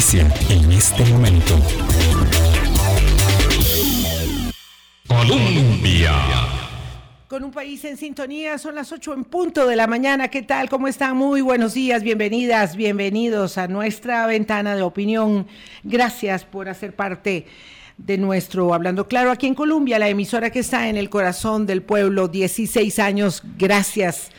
en este momento. Colombia. Con un país en sintonía, son las 8 en punto de la mañana. ¿Qué tal? ¿Cómo están? Muy buenos días, bienvenidas, bienvenidos a nuestra ventana de opinión. Gracias por hacer parte de nuestro Hablando Claro aquí en Colombia, la emisora que está en el corazón del pueblo, 16 años. Gracias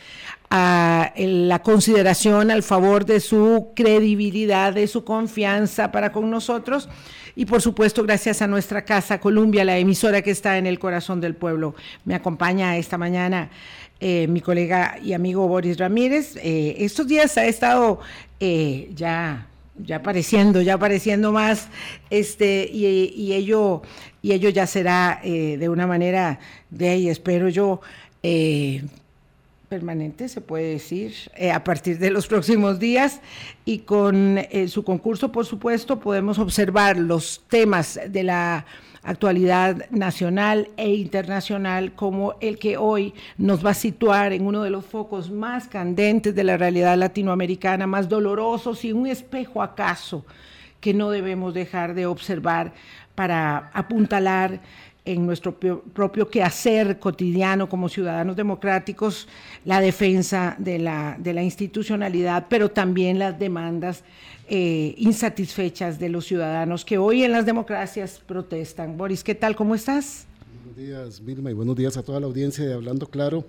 a la consideración al favor de su credibilidad, de su confianza para con nosotros y por supuesto gracias a nuestra casa Colombia, la emisora que está en el corazón del pueblo. Me acompaña esta mañana eh, mi colega y amigo Boris Ramírez. Eh, estos días ha estado eh, ya ya apareciendo, ya apareciendo más, este, y, ello, y ello ya será de una manera de ahí, espero yo, permanente, se puede decir, eh, a partir de los próximos días. Y con eh, su concurso, por supuesto, podemos observar los temas de la actualidad nacional e internacional como el que hoy nos va a situar en uno de los focos más candentes de la realidad latinoamericana, más dolorosos y un espejo acaso que no debemos dejar de observar para apuntalar en nuestro propio quehacer cotidiano como ciudadanos democráticos la defensa de la, de la institucionalidad, pero también las demandas eh, insatisfechas de los ciudadanos que hoy en las democracias protestan. Boris, ¿qué tal? ¿Cómo estás? Buenos días, Vilma, y buenos días a toda la audiencia de Hablando Claro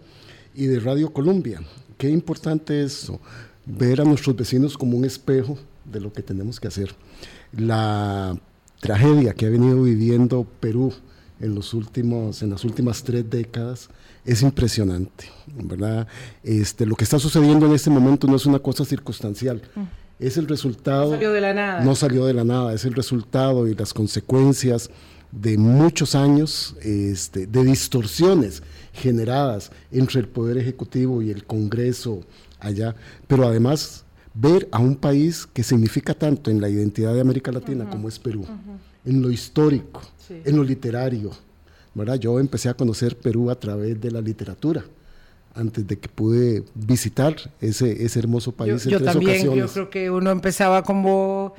y de Radio Colombia. Qué importante es ver a nuestros vecinos como un espejo de lo que tenemos que hacer. La tragedia que ha venido viviendo Perú, en, los últimos, en las últimas tres décadas es impresionante, ¿verdad? Este, lo que está sucediendo en este momento no es una cosa circunstancial, mm. es el resultado... No salió de la nada. No salió de la nada, es el resultado y las consecuencias de muchos años este, de distorsiones generadas entre el Poder Ejecutivo y el Congreso allá, pero además ver a un país que significa tanto en la identidad de América Latina como es Perú, en lo histórico, en lo literario. ¿verdad? Yo empecé a conocer Perú a través de la literatura antes de que pude visitar ese, ese hermoso país. Yo, también, yo creo que uno empezaba como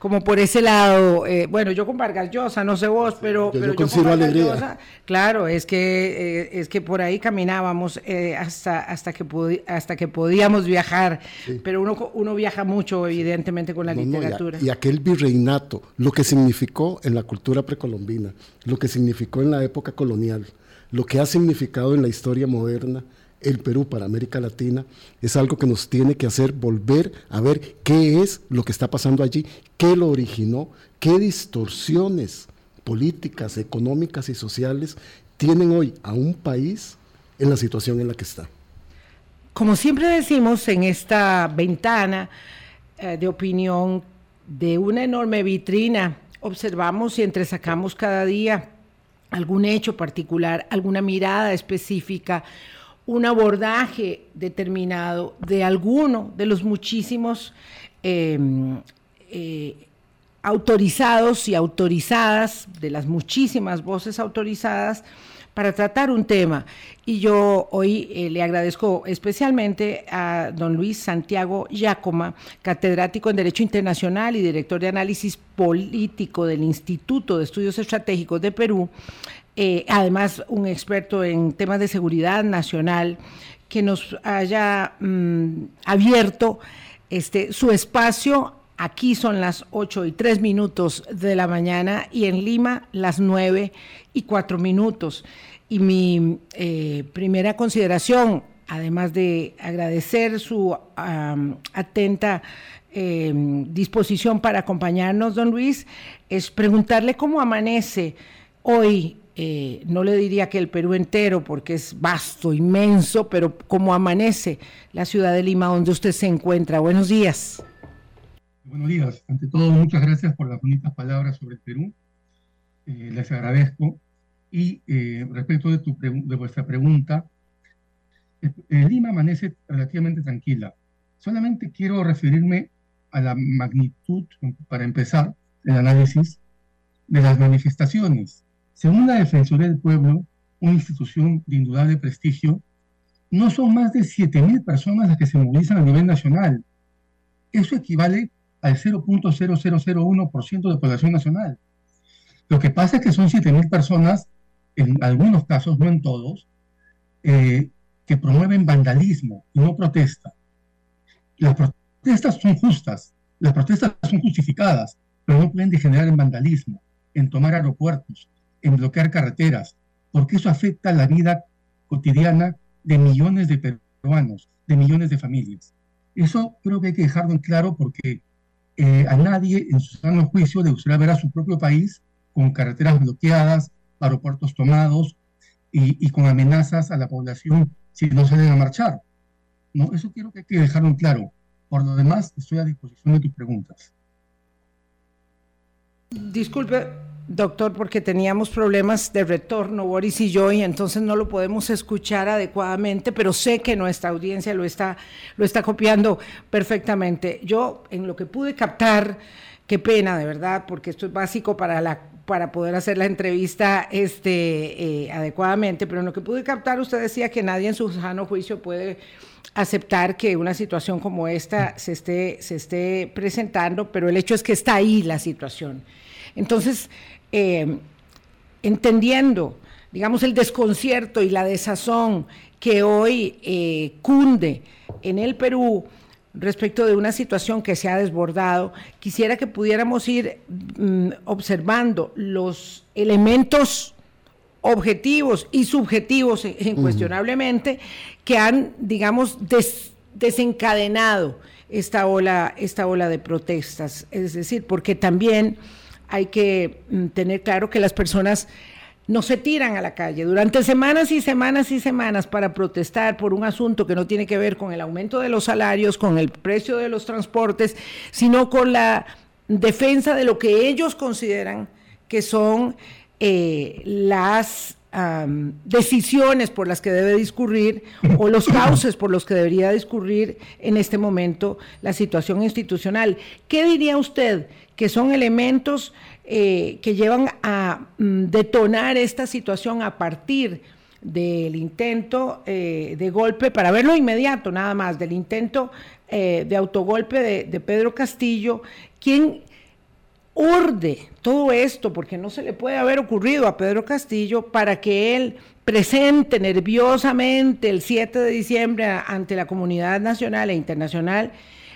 como por ese lado, eh, bueno, yo con Vargas Llosa, no sé vos, pero yo, pero yo, con Vargas Llosa, claro, es que eh, es que por ahí caminábamos eh, hasta hasta que hasta que podíamos viajar, pero uno uno viaja mucho evidentemente con la literatura. y, aquel virreinato, lo que significó en la cultura precolombina, lo que significó en la época colonial, lo que ha significado en la historia moderna el Perú para América Latina, es algo que nos tiene que hacer volver a ver qué es lo que está pasando allí, qué lo originó, qué distorsiones políticas, económicas y sociales tienen hoy a un país en la situación en la que está. Como siempre decimos en esta ventana eh, de opinión de una enorme vitrina, observamos y entresacamos cada día algún hecho particular, alguna mirada específica, un abordaje determinado de alguno de los muchísimos em, eh, autorizados y autorizadas, de las muchísimas voces autorizadas, para tratar un tema. Y yo hoy eh, le agradezco especialmente a don Luis Santiago Yacoma, catedrático en Derecho Internacional y director de análisis político del Instituto de Estudios Estratégicos de Perú, eh, además un experto en temas de seguridad nacional, que nos haya mm, abierto este, su espacio. Aquí son las 8 y 3 minutos de la mañana y en Lima las 9 y 4 minutos. Y mi eh, primera consideración, además de agradecer su atenta em, disposición para acompañarnos, don Luis, es preguntarle cómo amanece hoy eh, no le diría que el Perú entero, porque es vasto, inmenso, pero cómo amanece la ciudad de Lima donde usted se encuentra. Buenos días. Buenos días. Ante todo, muchas gracias por las bonitas palabras sobre el Perú. Eh, les agradezco. Y eh, respecto de, de vuestra pregunta, Lima amanece relativamente tranquila. Solamente quiero referirme a la magnitud, para empezar, el análisis de las manifestaciones según la Defensoría del Pueblo, una institución de indudable prestigio, no son más de 7.000 personas las que se movilizan a nivel nacional. Eso equivale al 0.0001% de población nacional. Lo que pasa es que son 7.000 personas, en algunos casos, no en todos, eh, que promueven vandalismo y no protesta. Las protestas son justas, las protestas son justificadas, pero no pueden degenerar en vandalismo, en tomar aeropuertos, en bloquear carreteras, porque eso afecta la vida cotidiana de millones de peruanos, de millones de familias. Eso creo que hay que dejarlo en claro porque eh, a nadie en su sano juicio le gustaría ver a su propio país con carreteras bloqueadas, aeropuertos tomados y, con amenazas a la población si no salen a marchar. ¿no? Eso quiero que hay que dejarlo en claro. Por lo demás, estoy a disposición de tus preguntas. Disculpe, doctor, porque teníamos problemas de retorno, Boris y yo, y entonces no lo podemos escuchar adecuadamente, pero sé que nuestra audiencia lo está, lo está copiando perfectamente. Yo, en lo que pude captar, qué pena, de verdad, porque esto es básico para la para poder hacer la entrevista este, eh, adecuadamente, pero en lo que pude captar, usted decía que nadie en su sano juicio puede aceptar que una situación como esta se esté, se esté presentando, pero el hecho es que está ahí la situación. Entonces, eh, entendiendo, digamos, el desconcierto y la desazón que hoy eh, cunde en el Perú respecto de una situación que se ha desbordado, quisiera que pudiéramos ir mm, observando los elementos objetivos y subjetivos incuestionablemente que han, digamos, desencadenado esta ola, esta ola de protestas. Es decir, porque también hay que mm, tener claro que las personas no se tiran a la calle. Durante semanas y semanas y semanas para protestar por un asunto que no tiene que ver con el aumento de los salarios, con el precio de los transportes, sino con la defensa de lo que ellos consideran que son eh, las decisiones por las que debe discurrir o los cauces por los que debería discurrir en este momento la situación institucional. ¿Qué diría usted que son elementos eh, que llevan a mm, detonar esta situación a partir del intento eh, de golpe, para verlo inmediato nada más, del intento eh, de autogolpe de, de Pedro Castillo, quien urde todo esto, porque no se le puede haber ocurrido a Pedro Castillo para que él presente nerviosamente el 7 de diciembre ante la comunidad nacional e internacional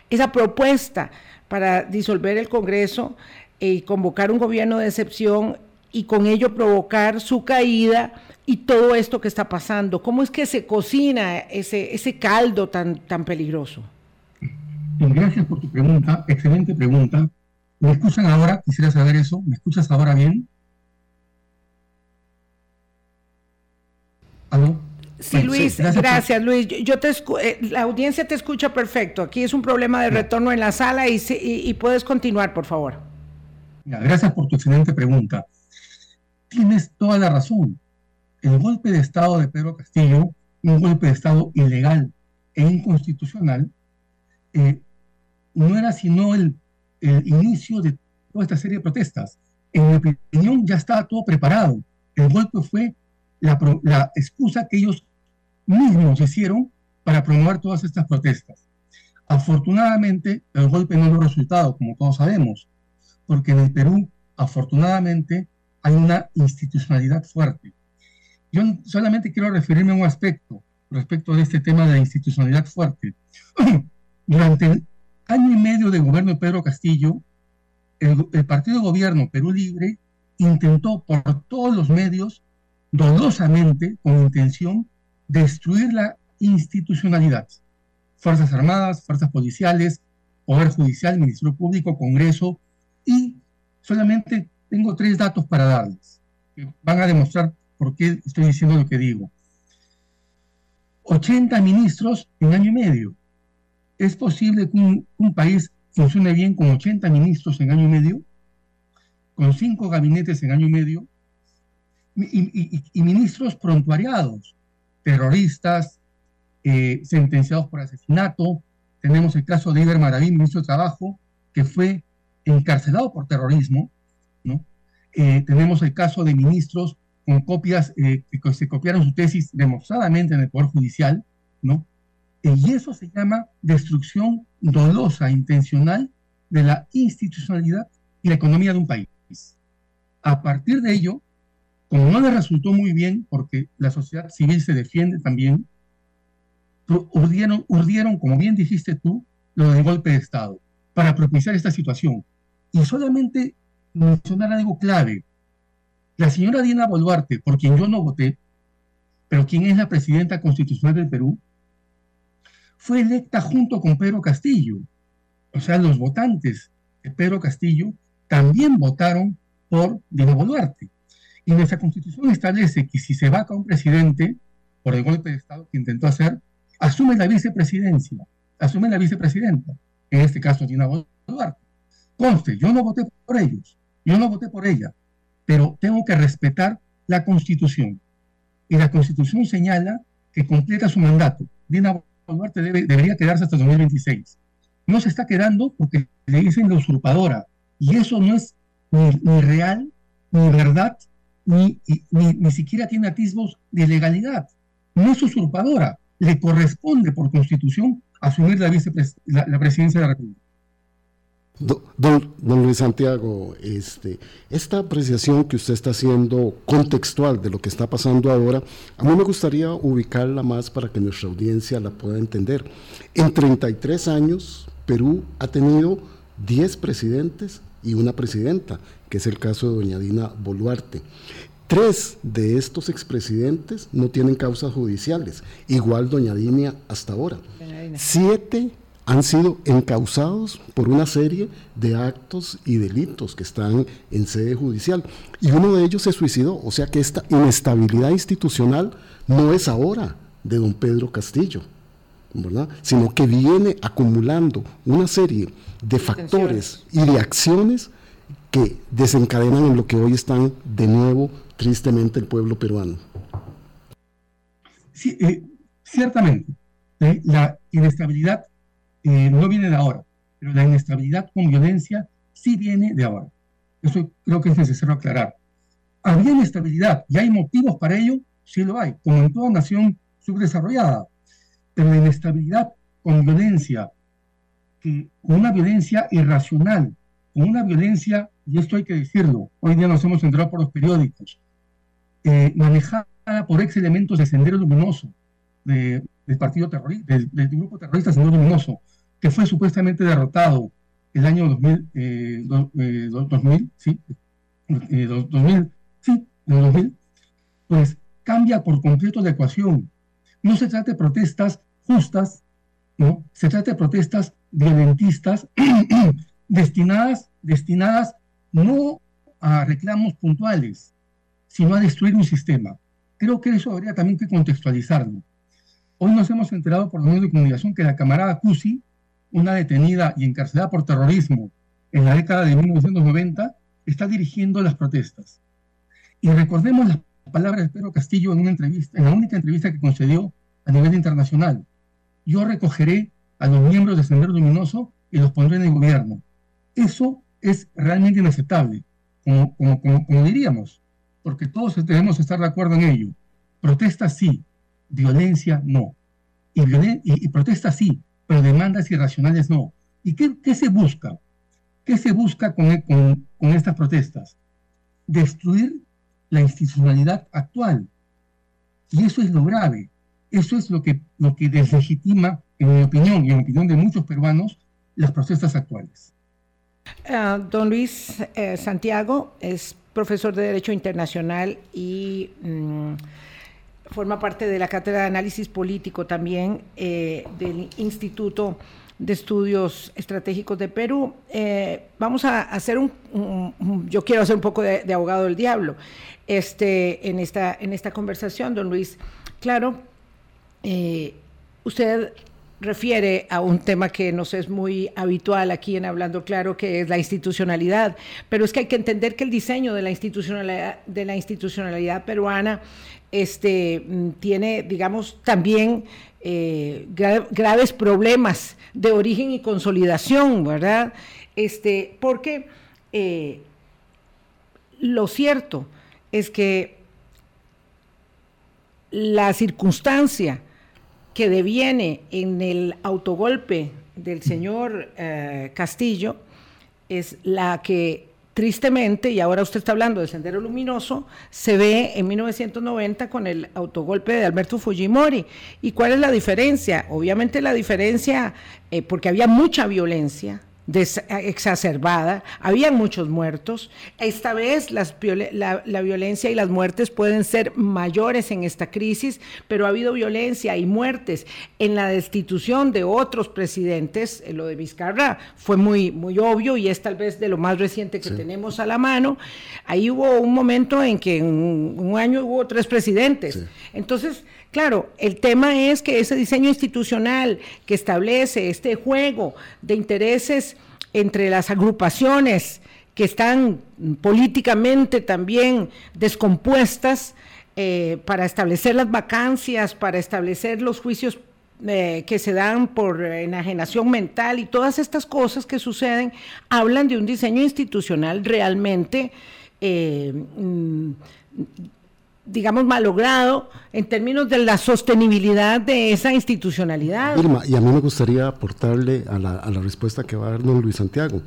esa propuesta para disolver el Congreso y convocar un gobierno de excepción y con ello provocar su caída y todo esto que está pasando. ¿Cómo es que se cocina ese, ese caldo tan, tan peligroso? Gracias por tu pregunta, excelente pregunta. ¿Me escuchan ahora? Quisiera saber eso. ¿Me escuchas ahora bien? ¿Aló? Sí, Luis, gracias, Luis. Yo te eh, la audiencia te escucha perfecto. Aquí es un problema de retorno en la sala y, y, puedes continuar, por favor. gracias por tu excelente pregunta. Tienes toda la razón. El golpe de Estado de Pedro Castillo, un golpe de Estado ilegal e inconstitucional, eh, no era sino el el inicio de toda esta serie de protestas. En mi opinión, ya estaba todo preparado. El golpe fue la, la excusa que ellos mismos hicieron para promover todas estas protestas. Afortunadamente, el golpe no dio resultado, como todos sabemos, porque en el Perú, afortunadamente, hay una institucionalidad fuerte. Yo solamente quiero referirme a un aspecto respecto de este tema de la institucionalidad fuerte. Durante año y medio de gobierno de Pedro Castillo, el, partido de gobierno Perú Libre intentó por todos los medios, dolosamente, con intención, destruir la institucionalidad. Fuerzas Armadas, fuerzas policiales, Poder Judicial, Ministerio Público, Congreso, y solamente tengo tres datos para darles, que van a demostrar por qué estoy diciendo lo que digo. 80 ministros en año y medio, ¿Es posible que un, país funcione bien con 80 ministros en año y medio? ¿Con cinco gabinetes en año y medio? Y, ministros prontuariados, terroristas, eh, sentenciados por asesinato. Tenemos el caso de Iber Maravín, ministro de Trabajo, que fue encarcelado por terrorismo. ¿no? Eh, tenemos el caso de ministros con copias, eh, que se copiaron su tesis demostradamente en el Poder Judicial, ¿no? Y eso se llama destrucción dolosa, intencional de la institucionalidad y la economía de un país. A partir de ello, como no le resultó muy bien, porque la sociedad civil se defiende también, urdieron, urdieron como bien dijiste tú, lo del golpe de Estado, para propiciar esta situación. Y solamente mencionar algo clave. La señora Diana Boluarte, por quien yo no voté, pero quien es la presidenta constitucional del Perú, fue electa junto con Pedro Castillo. O sea, los votantes de Pedro Castillo también votaron por Dina Boluarte. Y nuestra constitución establece que si se vaca un presidente por el golpe de Estado que intentó hacer, asume la vicepresidencia, asume la vicepresidenta, en este caso Dina Boluarte. Conste, yo no voté por ellos, yo no voté por ella, pero tengo que respetar la constitución. Y la constitución señala que completa su mandato. Dina Debería quedarse hasta 2026. No se está quedando porque le dicen la usurpadora. Y eso no es ni, real, ni verdad, ni, siquiera tiene atisbos de legalidad. No es usurpadora. Le corresponde por constitución asumir la, la, presidencia de la República. Don, Luis Santiago, este, esta apreciación que usted está haciendo contextual de lo que está pasando ahora, a mí me gustaría ubicarla más para que nuestra audiencia la pueda entender. En 33 años, Perú ha tenido 10 presidentes y una presidenta, que es el caso de doña Dina Boluarte. Tres de estos expresidentes no tienen causas judiciales, igual doña Dina hasta ahora. Siete han sido encausados por una serie de actos y delitos que están en sede judicial. Y uno de ellos se suicidó. O sea que esta inestabilidad institucional no es ahora de don Pedro Castillo, ¿verdad? sino que viene acumulando una serie de factores y de acciones que desencadenan en lo que hoy están de nuevo tristemente el pueblo peruano. Sí, eh, ciertamente, eh, la inestabilidad eh, no viene de ahora, pero la inestabilidad con violencia sí viene de ahora. Eso creo que es necesario aclarar. ¿Había inestabilidad y hay motivos para ello? Sí lo hay, como en toda nación subdesarrollada. Pero la inestabilidad con violencia, con una violencia irracional, con una violencia, y esto hay que decirlo, hoy día nos hemos enterado por los periódicos, eh, manejada por ex elementos de Sendero Luminoso, del partido terrorista, del, grupo terrorista Sendero Luminoso, que fue supuestamente derrotado el año 2000, eh, 2000 sí, 2000, sí, 2000, pues cambia por completo la ecuación. No se trata de protestas justas, ¿no? Se trata de protestas violentistas destinadas, destinadas no a reclamos puntuales, sino a destruir un sistema. Creo que eso habría también que contextualizarlo. Hoy nos hemos enterado por los medios de comunicación que la camarada Cusi una detenida y encarcelada por terrorismo en la década de 1990, está dirigiendo las protestas. Y recordemos las palabras de Pedro Castillo en una entrevista, en la única entrevista que concedió a nivel internacional. Yo recogeré a los miembros de Sendero Luminoso y los pondré en el gobierno. Eso es realmente inaceptable, como, como, diríamos, porque todos debemos estar de acuerdo en ello. Protesta sí, violencia no. Y, y, y protesta sí, pero demandas irracionales no. ¿Y qué, se busca? ¿Qué se busca con, con, estas protestas? Destruir la institucionalidad actual. Y eso es lo grave. Eso es lo que, lo que deslegitima, en mi opinión y en la opinión de muchos peruanos, las protestas actuales. Ah, don Luis eh, Santiago es profesor de Derecho Internacional y mm, forma parte de la Cátedra de Análisis Político también eh, del Instituto de Estudios Estratégicos de Perú. Eh, vamos a hacer un, yo quiero hacer un poco de, abogado del diablo este, en, esta, en esta conversación, don Luis. Claro, eh, usted refiere a un tema que nos es muy habitual aquí en Hablando Claro, que es la institucionalidad, pero es que hay que entender que el diseño de la institucionalidad, de la institucionalidad peruana este, mm, tiene, digamos, también eh, graves problemas de origen y consolidación, ¿verdad? Este, porque eh, lo cierto es que la circunstancia que deviene en el autogolpe del señor eh, Castillo es la que tristemente, y ahora usted está hablando del Sendero Luminoso, se ve en 1990 con el autogolpe de Alberto Fujimori. ¿Y cuál es la diferencia? Obviamente la diferencia, eh, porque había mucha violencia, exacerbada, había muchos muertos. Esta vez las, la, la, violencia y las muertes pueden ser mayores en esta crisis, pero ha habido violencia y muertes en la destitución de otros presidentes. Eh, lo de Vizcarra fue muy, muy obvio y es tal vez de lo más reciente que tenemos a la mano. Ahí hubo un momento en que en un, año hubo tres presidentes. Entonces, Claro, el tema es que ese diseño institucional que establece este juego de intereses entre las agrupaciones que están políticamente también descompuestas eh, para establecer las vacancias, para establecer los juicios eh, que se dan por enajenación mental y todas estas cosas que suceden, hablan de un diseño institucional realmente eh, mm, digamos, malogrado en términos de la sostenibilidad de esa institucionalidad. Irma, y a mí me gustaría aportarle a la, a la respuesta que va a dar don Luis Santiago.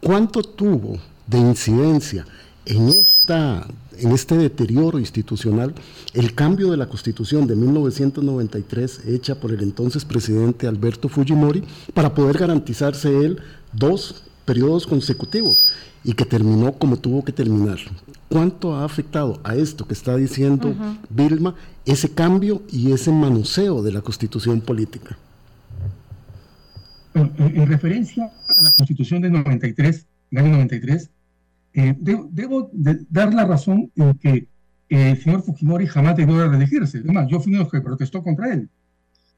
¿Cuánto tuvo de incidencia en, esta, en este deterioro institucional el cambio de la constitución de 1993 hecha por el entonces presidente Alberto Fujimori para poder garantizarse él dos periodos consecutivos y que terminó como tuvo que terminar. ¿Cuánto ha afectado a esto que está diciendo Vilma ese cambio y ese manoseo de la constitución política? en, referencia a la constitución de 93, del año 93, eh, debo, dar la razón en que el señor Fujimori jamás debió de reelegirse. Además, yo fui uno que protestó contra él.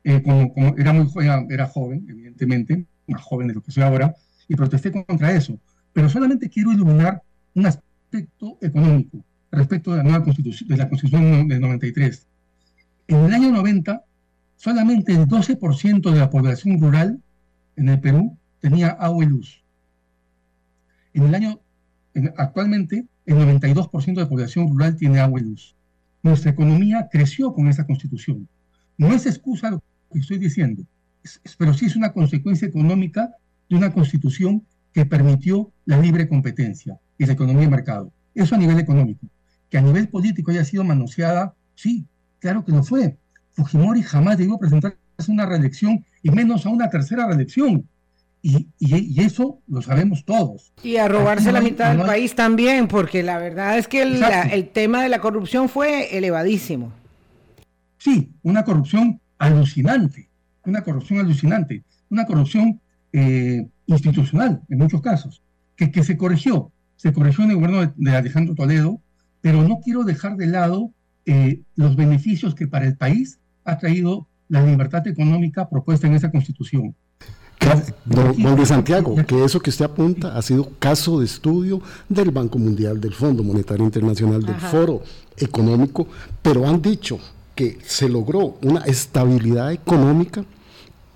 Eh, como, era muy era joven, evidentemente, más joven de lo que soy ahora, y protesté contra eso. Pero solamente quiero iluminar un aspecto económico respecto de la nueva constitución, de la constitución del 93. En el año 90, solamente el 12% de la población rural en el Perú tenía agua y luz. En el año, actualmente, el 92% de la población rural tiene agua y luz. Nuestra economía creció con esa constitución. No es excusa lo que estoy diciendo, pero sí es una consecuencia económica de una constitución que permitió la libre competencia y la economía de mercado. Eso a nivel económico. Que a nivel político haya sido manoseada, sí, claro que lo fue. Fujimori jamás debió presentarse una reelección y menos a una tercera reelección. Y, y, eso lo sabemos todos. Y a robarse la mitad del país también, porque la verdad es que el, el tema de la corrupción fue elevadísimo. Sí, una corrupción alucinante, una corrupción alucinante, una corrupción eh, institucional en muchos casos, que, que se corrigió, se corrigió en el gobierno de, Alejandro Toledo, pero no quiero dejar de lado eh, los beneficios que para el país ha traído la libertad económica propuesta en esa constitución. Don, de Santiago, que eso que usted apunta ha sido caso de estudio del Banco Mundial, del Fondo Monetario Internacional, del Foro Económico, pero han dicho que se logró una estabilidad económica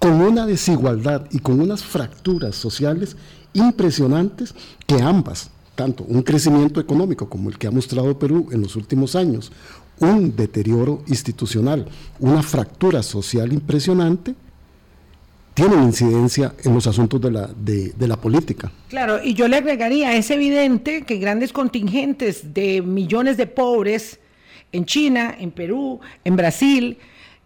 con una desigualdad y con unas fracturas sociales impresionantes que ambas, tanto un crecimiento económico como el que ha mostrado Perú en los últimos años, un deterioro institucional, una fractura social impresionante, tienen incidencia en los asuntos de la, de, la política. Claro, y yo le agregaría, es evidente que grandes contingentes de millones de pobres en China, en Perú, en Brasil,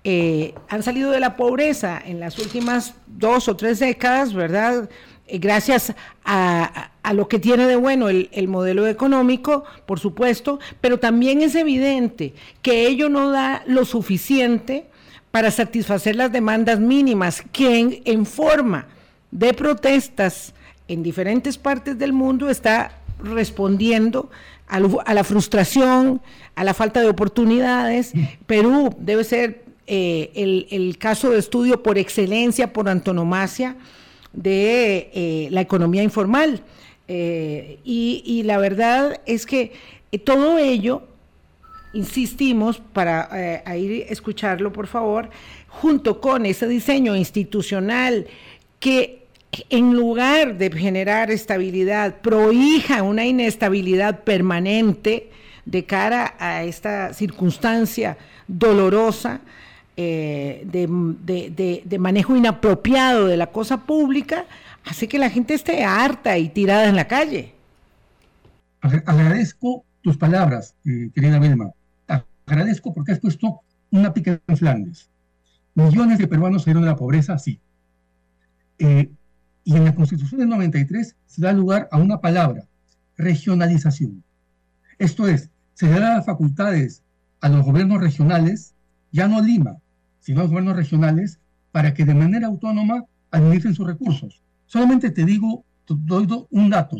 eh, han salido de la pobreza en las últimas dos o tres décadas, ¿verdad? Eh, gracias a, lo que tiene de bueno el, modelo económico, por supuesto, pero también es evidente que ello no da lo suficiente para satisfacer las demandas mínimas que en forma de protestas en diferentes partes del mundo está respondiendo a, la frustración, a la falta de oportunidades. Perú debe ser eh, el, caso de estudio por excelencia, por antonomasia, de eh, la economía informal. Eh, y, la verdad es que todo ello, insistimos, para ir a escucharlo, por favor, junto con ese diseño institucional que en lugar de generar estabilidad, prohija una inestabilidad permanente de cara a esta circunstancia dolorosa, eh, de, manejo inapropiado de la cosa pública, hace que la gente esté harta y tirada en la calle. Agradezco tus palabras, eh, querida Belma. Agradezco porque has puesto una pica en Flandes. Millones de peruanos salieron de la pobreza, sí. Eh, y en la Constitución del 93 se da lugar a una palabra, regionalización. Esto es, se da las facultades a los gobiernos regionales, ya no Lima, sino los gobiernos regionales, para que de manera autónoma administren sus recursos. Solamente te digo, doy un dato.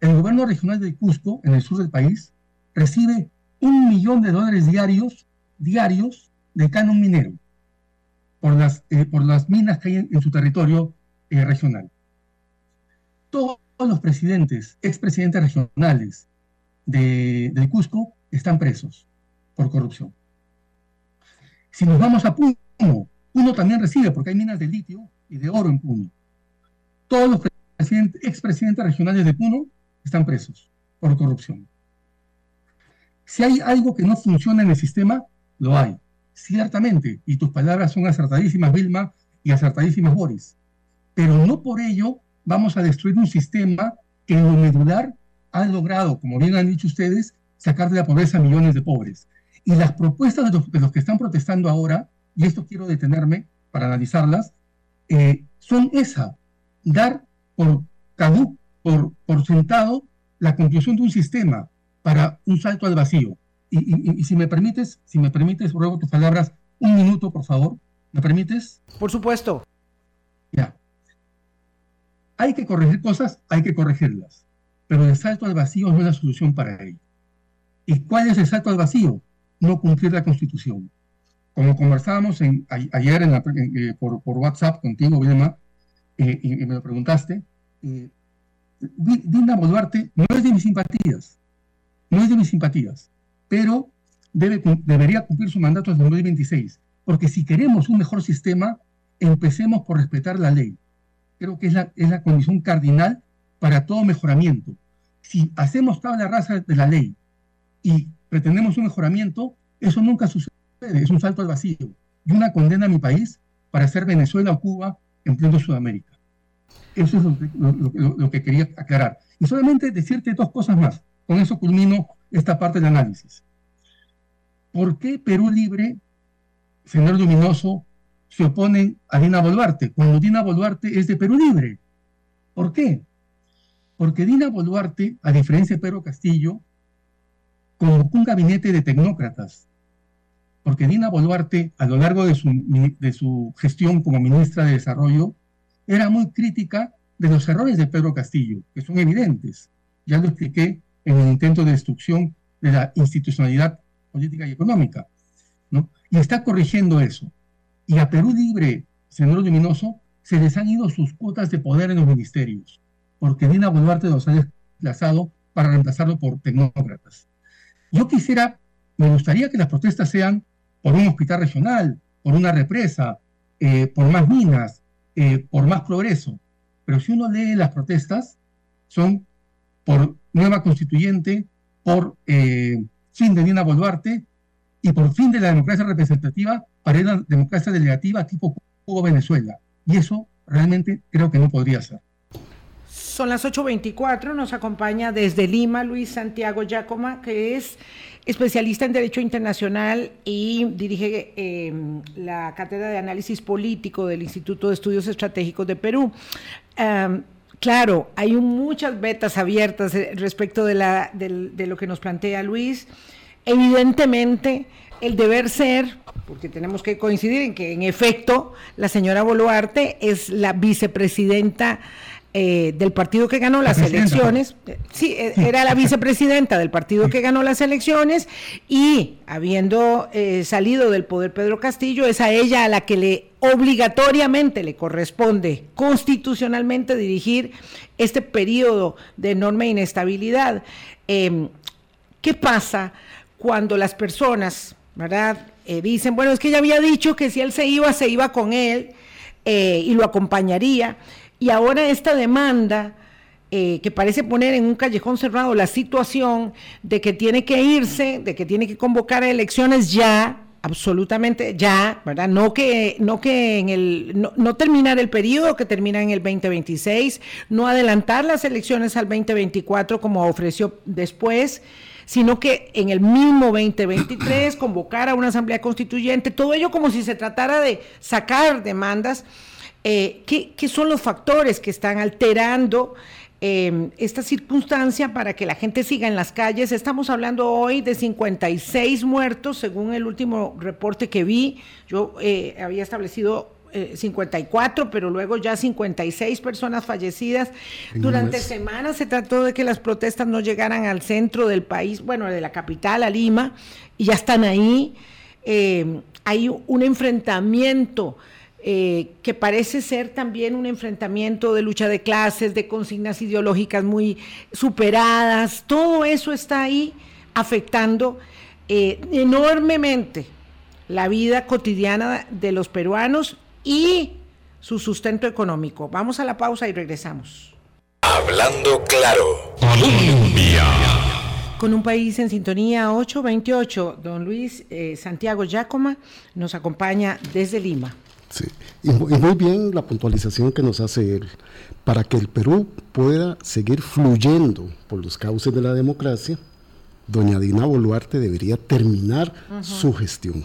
El gobierno regional de Cusco, en el sur del país, recibe un millón de dólares diarios, diarios de canon minero por las, eh, por las minas que hay en, su territorio eh, regional. Todos los presidentes, expresidentes regionales de, de Cusco están presos por corrupción. Si nos vamos a Puno, Puno también recibe, porque hay minas de litio y de oro en Puno. Todos los expresidentes regionales de Puno están presos por corrupción. Si hay algo que no funciona en el sistema, lo hay. Ciertamente, y tus palabras son acertadísimas, Vilma, y acertadísimas, Boris. Pero no por ello vamos a destruir un sistema que en lo medular ha logrado, como bien han dicho ustedes, sacar de la pobreza a millones de pobres. Y las propuestas de los, que están protestando ahora, y esto quiero detenerme para analizarlas, eh, son esa, dar por caduc, por, por sentado la conclusión de un sistema para un salto al vacío. Y, si me permites, si me permites, ruego tus palabras, un minuto, por favor. ¿Me permites? Por supuesto. Ya. Hay que corregir cosas, hay que corregirlas. Pero el salto al vacío no es la solución para ello. ¿Y cuál es el salto al vacío? No cumplir la Constitución. Como conversábamos ayer eh, por, WhatsApp contigo, Vilma, eh, y, me lo preguntaste, eh, Dina Boluarte no es de mis simpatías, no es de mis simpatías, pero debe, debería cumplir su mandato hasta el 2026, porque si queremos un mejor sistema, empecemos por respetar la ley. Creo que es la, es la condición cardinal para todo mejoramiento. Si hacemos tabla rasa de la ley y pretendemos un mejoramiento, eso nunca sucede, es un salto al vacío y una condena a mi país para ser Venezuela o Cuba en pleno Sudamérica. Eso es lo que, quería aclarar. Y solamente decirte dos cosas más. Con eso culmino esta parte del análisis. ¿Por qué Perú Libre, señor Luminoso, se oponen a Dina Boluarte cuando Dina Boluarte es de Perú Libre? ¿Por qué? Porque Dina Boluarte, a diferencia de Pedro Castillo, convocó un gabinete de tecnócratas. Porque Dina Boluarte, a lo largo de su, de su gestión como ministra de Desarrollo, era muy crítica de los errores de Pedro Castillo, que son evidentes. Ya lo expliqué en el intento de destrucción de la institucionalidad política y económica. ¿no? Y está corrigiendo eso. Y a Perú Libre, señor Luminoso, se les han ido sus cuotas de poder en los ministerios, porque Dina Boluarte los ha desplazado para reemplazarlo por tecnócratas. Yo quisiera, me gustaría que las protestas sean por un hospital regional, por una represa, eh, por más minas, eh, por más progreso. Pero si uno lee las protestas, son por nueva constituyente, por eh, fin de Dina Boluarte y por fin de la democracia representativa para una democracia delegativa tipo Cuba-Venezuela. Y eso realmente creo que no podría ser. Son las 8.24, nos acompaña desde Lima Luis Santiago Giacoma, que es especialista en Derecho Internacional y dirige em, la Cátedra de Análisis Político del Instituto de Estudios Estratégicos de Perú. claro, hay muchas vetas abiertas eh, respecto de, la, de lo que nos plantea Luis. Evidentemente, el deber ser, porque tenemos que coincidir en que en efecto la señora Boluarte es la vicepresidenta eh, del partido que ganó las elecciones, sí, eh, era la vicepresidenta del partido que ganó las elecciones y habiendo eh, salido del poder Pedro Castillo, es a ella a la que le obligatoriamente le corresponde constitucionalmente dirigir este periodo de enorme inestabilidad. Em, ¿Qué pasa cuando las personas, ¿verdad? dicen, bueno, es que ella había dicho que si él se iba, se iba con él y lo acompañaría. Y ahora esta demanda eh, que parece poner en un callejón cerrado la situación de que tiene que irse, de que tiene que convocar elecciones ya, absolutamente ya, ¿verdad? No que, no que en el, no, terminar el periodo que termina en el 2026, no adelantar las elecciones al 2024 como ofreció después, sino que en el mismo 2023 convocar a una asamblea constituyente, todo ello como si se tratara de sacar demandas. Eh, ¿qué, ¿Qué son los factores que están alterando Em, esta circunstancia para que la gente siga en las calles. Estamos hablando hoy de 56 muertos, según el último reporte que vi. Yo eh, había establecido 54, eh, pero luego ya 56 personas fallecidas. Durante semanas se trató de que las protestas no llegaran al centro del país, bueno, de la capital, a Lima, y ya están ahí. Em, hay un enfrentamiento eh, que parece ser también un enfrentamiento de lucha de clases, de consignas ideológicas muy superadas, todo eso está ahí afectando eh, enormemente la vida cotidiana de los peruanos y su sustento económico. Vamos a la pausa y regresamos. Hablando claro, Colombia. Con un país en sintonía 828, don Luis eh, Santiago Yacoma nos acompaña desde Lima. Sí. Y, muy bien la puntualización que nos hace él. Para que el Perú pueda seguir fluyendo por los cauces de la democracia, doña Dina Boluarte debería terminar su gestión.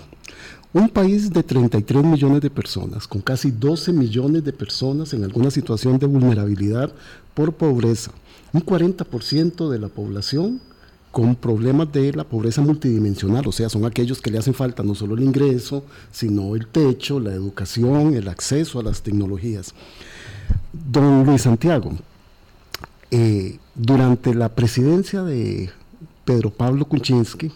Un país de 33 millones de personas, con casi 12 millones de personas en alguna situación de vulnerabilidad por pobreza, un 40% de la población con problemas de la pobreza multidimensional, o sea, son aquellos que le hacen falta no solo el ingreso, sino el techo, la educación, el acceso a las tecnologías. Don Luis Santiago, eh, durante la presidencia de Pedro Pablo Kuczynski,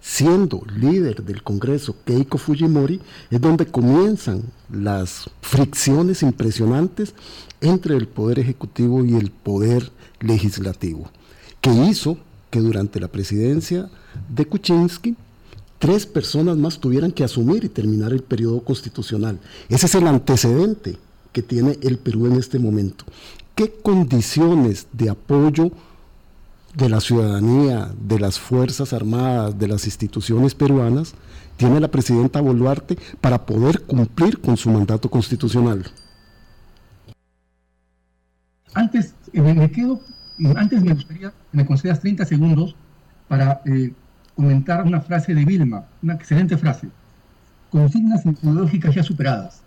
siendo líder del Congreso Keiko Fujimori, es donde comienzan las fricciones impresionantes entre el Poder Ejecutivo y el Poder Legislativo, que hizo durante la presidencia de Kuczynski tres personas más tuvieran que asumir y terminar el periodo constitucional. Ese es el antecedente que tiene el Perú en este momento. ¿Qué condiciones de apoyo de la ciudadanía, de las Fuerzas Armadas, de las instituciones peruanas, tiene la presidenta Boluarte para poder cumplir con su mandato constitucional? Antes, eh, me quedo antes me gustaría que me concedas 30 segundos para eh, comentar una frase de Vilma, una excelente frase. Consignas ideológicas ya superadas.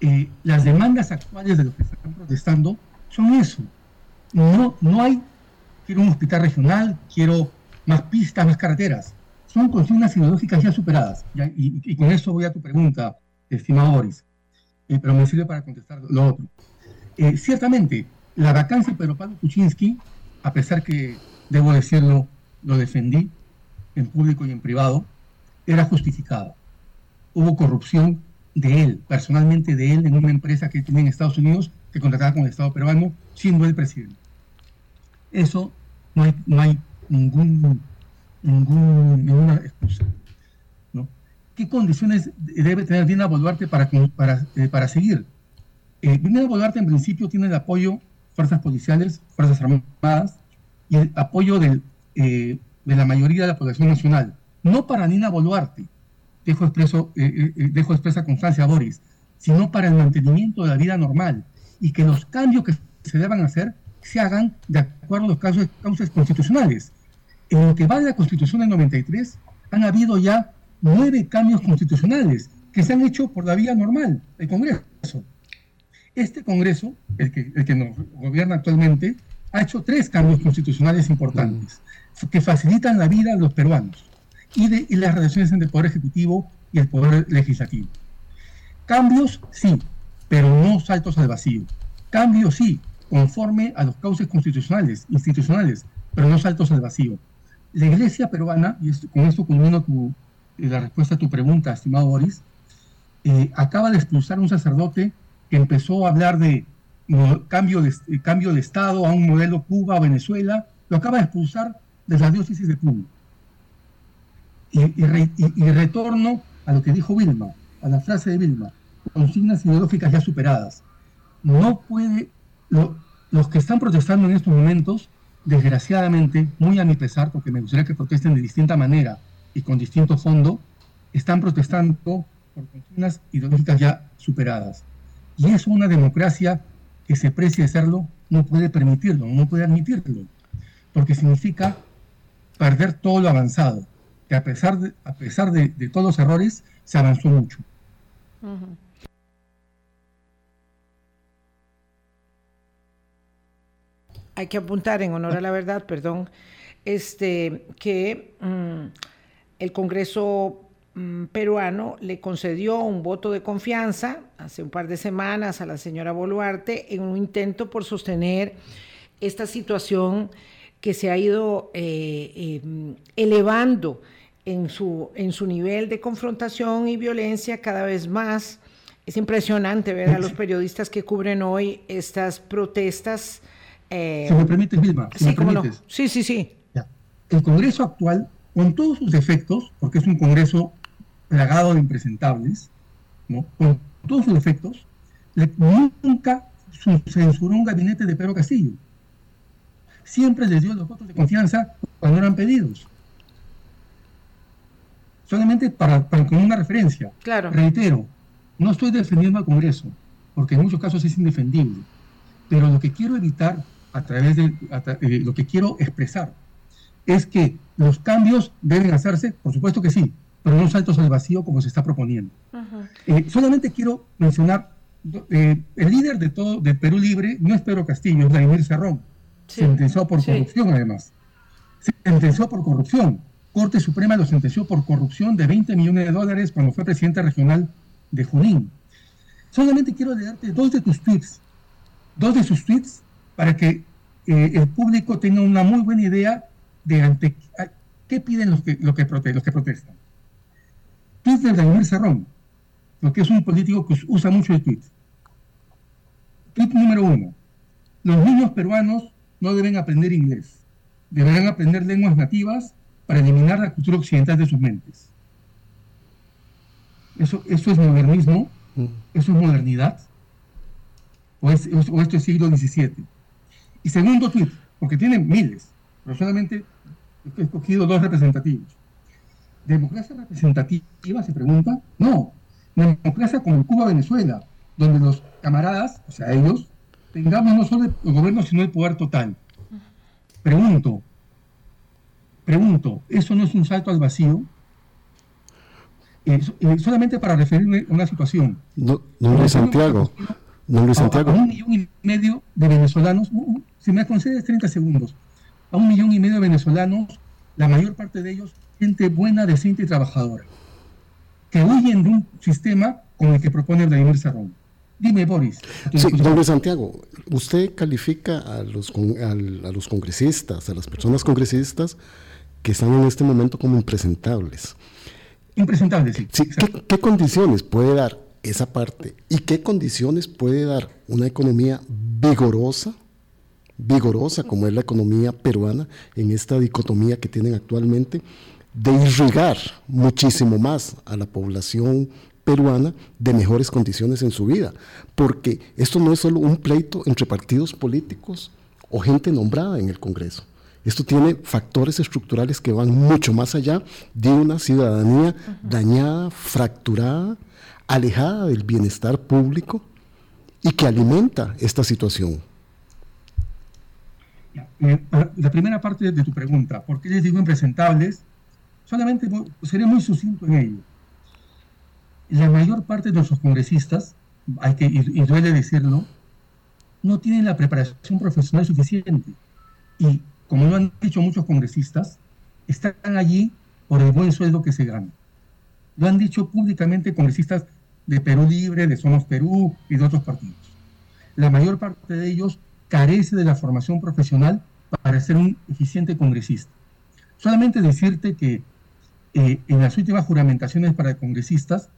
Eh, las demandas actuales de los que están protestando son eso. No, no hay, quiero un hospital regional, quiero más pistas, más carreteras. Son consignas ideológicas ya superadas. y, con eso voy a tu pregunta, estimado Boris. Eh, pero me sirve para contestar lo otro. ciertamente, la vacancia de Pedro Pablo Kuczynski, a pesar que, debo decirlo, lo defendí en público y en privado, era justificada. Hubo corrupción de él, personalmente de él, en una empresa que tenía en Estados Unidos, que contrataba con el Estado peruano, siendo el presidente. Eso no hay, no hay ningún, ninguna excusa. ¿no? ¿Qué condiciones debe tener Dina Boluarte para, para, eh, para seguir? Eh, Dina Boluarte en principio tiene el apoyo fuerzas policiales, fuerzas armadas y el apoyo del, eh, de la mayoría de la población nacional. No para Nina Boluarte, dejo, expreso, eh, eh, dejo expresa constancia a Boris, sino para el mantenimiento de la vida normal y que los cambios que se deban hacer se hagan de acuerdo a los casos, causas constitucionales. En lo que va de la Constitución del 93, han habido ya nueve cambios constitucionales que se han hecho por la vía normal, el Congreso. Este Congreso, el que, el que nos gobierna actualmente, ha hecho tres cambios constitucionales importantes que facilitan la vida de los peruanos y, de, las relaciones entre el Poder Ejecutivo y el Poder Legislativo. Cambios, sí, pero no saltos al vacío. Cambios, sí, conforme a los cauces constitucionales, institucionales, pero no saltos al vacío. La Iglesia peruana, y con esto culmino tu, la respuesta a tu pregunta, estimado Boris, eh, acaba de expulsar un sacerdote que empezó a hablar de cambio de, eh, cambio de Estado a un modelo Cuba-Venezuela, lo acaba de expulsar de la diócesis de Cuba. Y, retorno a lo que dijo Vilma, a la frase de Vilma, consignas ideológicas ya superadas. No puede, los que están protestando en estos momentos, desgraciadamente, muy a mi pesar, porque me gustaría que protesten de distinta manera y con distinto fondo, están protestando por consignas ideológicas ya superadas. Y eso una democracia que se precie serlo no puede permitirlo, no puede admitirlo, porque significa perder todo lo avanzado, que a pesar de, a pesar de, todos los errores se avanzó mucho. Hay que apuntar en honor a la verdad, perdón, este, que mm, el Congreso peruano le concedió un voto de confianza hace un par de semanas a la señora Boluarte en un intento por sostener esta situación que se ha ido eh, em, elevando en su, en su nivel de confrontación y violencia cada vez más. Es impresionante ver a los periodistas que cubren hoy estas protestas. Eh, si me permites, Vilma. sí, sí, sí, sí. El Congreso actual, con todos sus defectos, porque es un Congreso plagado de impresentables, ¿no? con todos sus defectos, nunca censuró un gabinete de Pedro Castillo siempre les dio los votos de confianza cuando eran pedidos. Solamente para, para con una referencia. Claro. Reitero, no estoy defendiendo al Congreso, porque en muchos casos es indefendible. Pero lo que quiero evitar a través de eh, lo que quiero expresar es que los cambios deben hacerse, por supuesto que sí, pero no saltos al vacío como se está proponiendo. Eh, solamente quiero mencionar, eh, el líder de todo de Perú Libre no es Pedro Castillo, es Vladimir Cerrón sentenció por corrupción además. Sentenció por corrupción. Corte Suprema lo sentenció por corrupción de 20 millones de dólares cuando fue presidente regional de Junín. Solamente quiero leerte dos de tus tweets, dos de sus tweets, para que eh, el público tenga una muy buena idea de ante qué piden los que, los que, los que protestan. Tweet de Vladimir Serrón, porque es un político que usa mucho el tweet. Tweet número uno. Los niños peruanos no deben aprender inglés. Deberán aprender lenguas nativas para eliminar la cultura occidental de sus mentes. ¿Eso, eso es modernismo? Mm. ¿Eso es modernidad? ¿O, esto es siglo XVII? Y segundo tweet, porque tienen miles, pero solamente he escogido dos representativos. ¿Democracia representativa? Se pregunta. No, democracia como en Cuba-Venezuela, donde los camaradas, o sea, ellos, tengamos no solo el gobierno, sino el poder total. Pregunto, pregunto, ¿eso no es un salto al vacío? Eh, eh, solamente para referirme a una situación. No, no Luis Santiago. No Luis Santiago. A, un millón y medio de venezolanos, si me concedes 30 segundos, a un millón y medio de venezolanos, la mayor parte de ellos, gente buena, decente y trabajadora, que huyen de un sistema como el que propone Vladimir Serrón. Dime, Boris. Sí, don Santiago, usted califica a los, a, los congresistas, a las personas congresistas que están en este momento como impresentables. Impresentables, sí. sí ¿qué, condiciones puede dar esa parte y qué condiciones puede dar una economía vigorosa, vigorosa como es la economía peruana, en esta dicotomía que tienen actualmente, de irrigar muchísimo más a la población peruana de mejores condiciones en su vida, porque esto no es solo un pleito entre partidos políticos o gente nombrada en el Congreso. Esto tiene factores estructurales que van mucho más allá de una ciudadanía dañada, fracturada, alejada del bienestar público y que alimenta esta situación. Eh, la primera parte de tu pregunta, ¿por qué les digo impresentables? Solamente seré muy sucinto en ello la mayor parte de nuestros congresistas, hay que, y, duele decirlo, no tienen la preparación profesional suficiente. Y como lo han dicho muchos congresistas, están allí por el buen sueldo que se gana. Lo han dicho públicamente congresistas de Perú Libre, de Somos Perú y de otros partidos. La mayor parte de ellos carece de la formación profesional para ser un eficiente congresista. Solamente decirte que eh, en las últimas juramentaciones para congresistas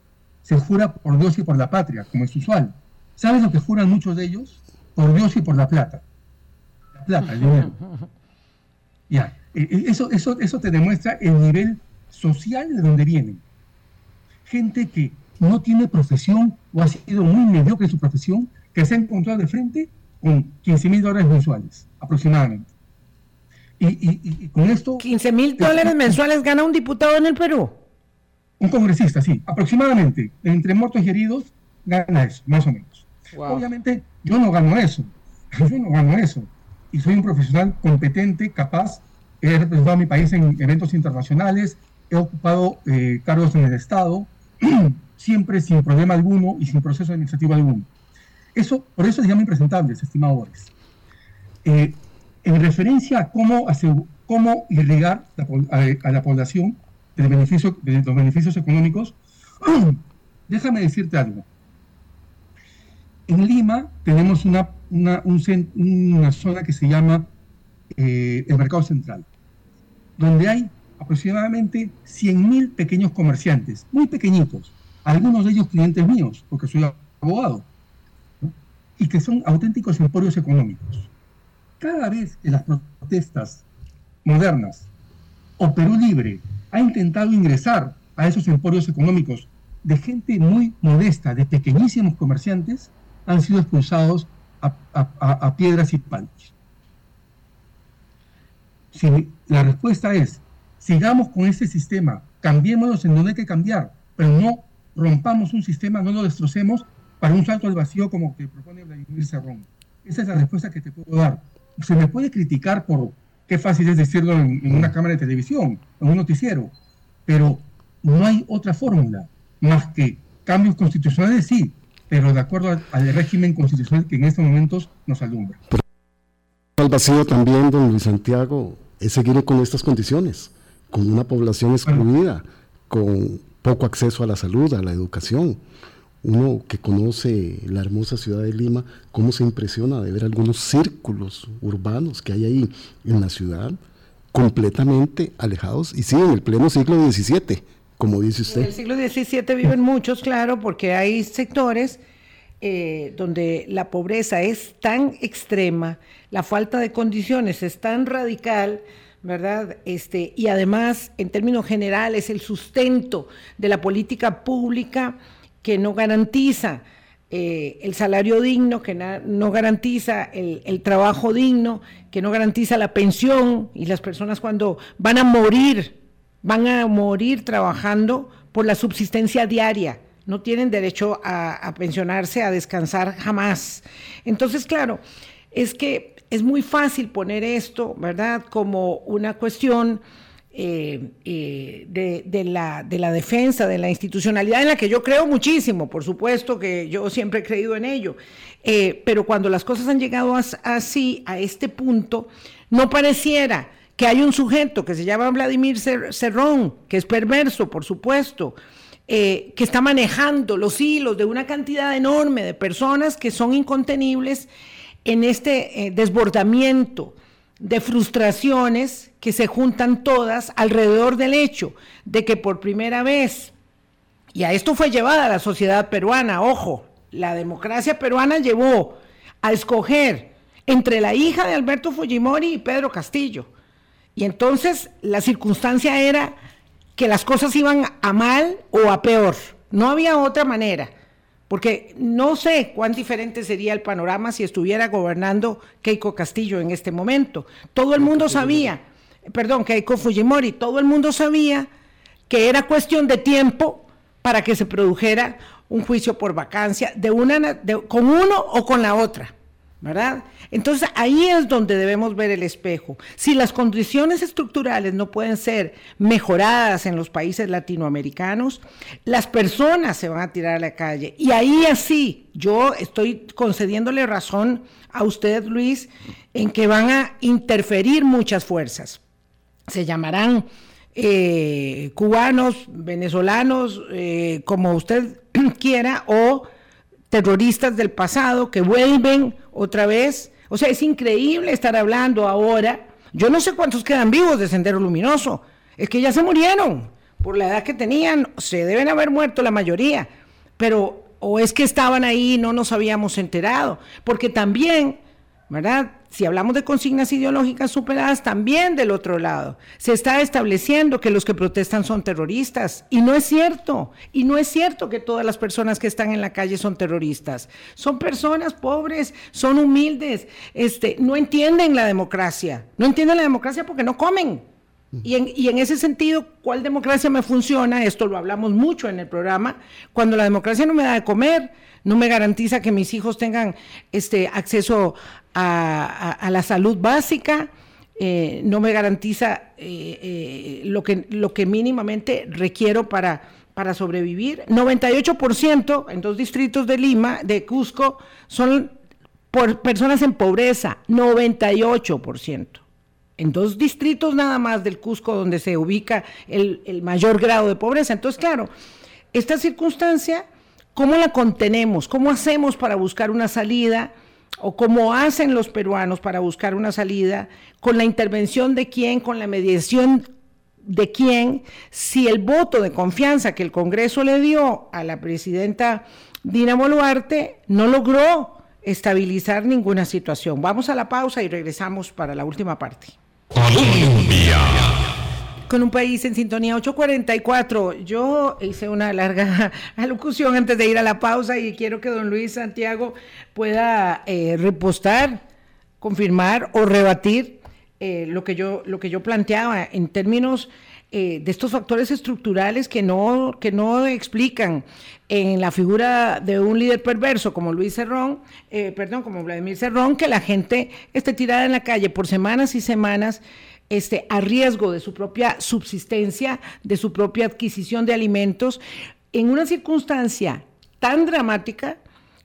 se jura por Dios y por la patria, como es usual. ¿Sabes lo que juran muchos de ellos? Por Dios y por la plata. La plata, el dinero. Ya, e, e, eso, eso, eso te demuestra el nivel social de donde vienen. Gente que no tiene profesión o ha sido muy mediocre en su profesión, que se ha encontrado de frente con 15 mil dólares mensuales, aproximadamente. Y, y, con esto... 15 mil dólares mensuales gana un diputado en el Perú. Un congresista, sí, aproximadamente, entre muertos y heridos, gana eso, más o menos. Obviamente, yo no gano eso, yo no gano eso. Y soy un profesional competente, capaz, he representado a mi país en eventos internacionales, he ocupado eh, cargos en el Estado, siempre sin problema alguno y sin proceso administrativo alguno. Eso, por eso se llama impresentables, estimadores. Eh, en referencia a cómo, cómo irrigar a, la población de, beneficio, de los beneficios económicos, déjame decirte algo. En Lima tenemos una, una, una zona que se llama eh, el Mercado Central, donde hay aproximadamente 100.000 pequeños comerciantes, muy pequeñitos, algunos de ellos clientes míos, porque soy abogado, y que son auténticos emporios económicos. Cada vez que las protestas modernas o Perú Libre ha intentado ingresar a esos emporios económicos de gente muy modesta, de pequeñísimos comerciantes, han sido expulsados a, piedras y palos. Si la respuesta es, sigamos con este sistema, cambiémonos en donde hay que cambiar, pero no rompamos un sistema, no lo destrocemos para un salto al vacío como que propone Vladimir Serrón. Esa es la respuesta que te puedo dar. Se me puede criticar por qué fácil es decirlo en, una cámara de televisión, en un noticiero, pero no hay otra fórmula más que cambios constitucionales, sí, pero de acuerdo al, al régimen constitucional que en estos momentos nos alumbra. El vacío también, don Luis Santiago, es seguir con estas condiciones, con una población excluida, con poco acceso a la salud, a la educación. Uno que conoce la hermosa ciudad de Lima, cómo se impresiona de ver algunos círculos urbanos que hay ahí en la ciudad, completamente alejados, y sí, en el pleno siglo XVII, como dice usted. En el siglo XVII viven muchos, claro, porque hay sectores eh, donde la pobreza es tan extrema, la falta de condiciones es tan radical, ¿verdad? Este, y además, en términos generales, el sustento de la política pública que no garantiza eh, el salario digno, que no garantiza el, trabajo digno, que no garantiza la pensión, y las personas cuando van a morir, van a morir trabajando por la subsistencia diaria. No tienen derecho a, a pensionarse, a descansar jamás. Entonces, claro, es que es muy fácil poner esto, ¿verdad?, como una cuestión eh, eh, de, la, de la defensa, de la institucionalidad en la que yo creo muchísimo, por supuesto que yo siempre he creído en ello, eh, pero cuando las cosas han llegado así, a este punto, no pareciera que hay un sujeto que se llama Vladimir Cerrón, que es perverso, por supuesto, que está manejando los hilos de una cantidad enorme de personas que son incontenibles en este desbordamiento de frustraciones que se juntan todas alrededor del hecho de que por primera vez, y a esto fue llevada la sociedad peruana, ojo, la democracia peruana llevó a escoger entre la hija de Alberto Fujimori y Pedro Castillo. Y entonces la circunstancia era que las cosas iban a mal o a peor. No había otra manera porque no sé cuán diferente sería el panorama si estuviera gobernando Keiko Castillo en este momento. Todo el mundo sabía, perdón, Keiko Fujimori, todo el mundo sabía que era cuestión de tiempo para que se produjera un juicio por vacancia de una, con uno o con la otra. ¿Verdad? Entonces ahí es donde debemos ver el espejo. Si las condiciones estructurales no pueden ser mejoradas en los países latinoamericanos, las personas se van a tirar a la calle. Y ahí así, yo estoy concediéndole razón a usted, Luis, en que van a interferir muchas fuerzas. Se llamarán eh, cubanos, venezolanos, eh, como usted quiera, o terroristas del pasado que vuelven otra vez. O sea, es increíble estar hablando ahora. Yo no sé cuántos quedan vivos de Sendero Luminoso. Es que ya se murieron. Por la edad que tenían, se deben haber muerto la mayoría. Pero, o es que estaban ahí y no nos habíamos enterado. Porque también ¿verdad? Si hablamos de consignas ideológicas superadas, también del otro lado, se está estableciendo que los que protestan son terroristas. Y no es cierto. Y no es cierto que todas las personas que están en la calle son terroristas. Son personas pobres, son humildes, este, no entienden la democracia. No entienden la democracia porque no comen. Y en, y en, ese sentido, ¿cuál democracia me funciona? Esto lo hablamos mucho en el programa. Cuando la democracia no me da de comer, no me garantiza que mis hijos tengan este acceso a, la salud básica, eh, no me garantiza eh, eh, lo, que, lo que mínimamente requiero para, para sobrevivir. 98% en dos distritos de Lima, de Cusco, son por personas en pobreza, 98% en dos distritos nada más del Cusco donde se ubica el, mayor grado de pobreza. Entonces, claro, esta circunstancia, ¿cómo la contenemos? ¿Cómo hacemos para buscar una salida? ¿O cómo hacen los peruanos para buscar una salida? ¿Con la intervención de quién? ¿Con la mediación de quién? Si el voto de confianza que el Congreso le dio a la presidenta Dina Boluarte no logró estabilizar ninguna situación. Vamos a la pausa y regresamos para la última parte. Colombia. Con un país en sintonía 844. Yo hice una larga alocución antes de ir a la pausa y quiero que don Luis Santiago pueda eh, repostar, confirmar o rebatir eh, lo, que yo, lo que yo planteaba en términos eh, de estos factores estructurales que no, que no explican en la figura de un líder perverso como Luis Cerrón, eh, perdón, como Vladimir Cerrón, que la gente esté tirada en la calle por semanas y semanas este, a riesgo de su propia subsistencia, de su propia adquisición de alimentos, en una circunstancia tan dramática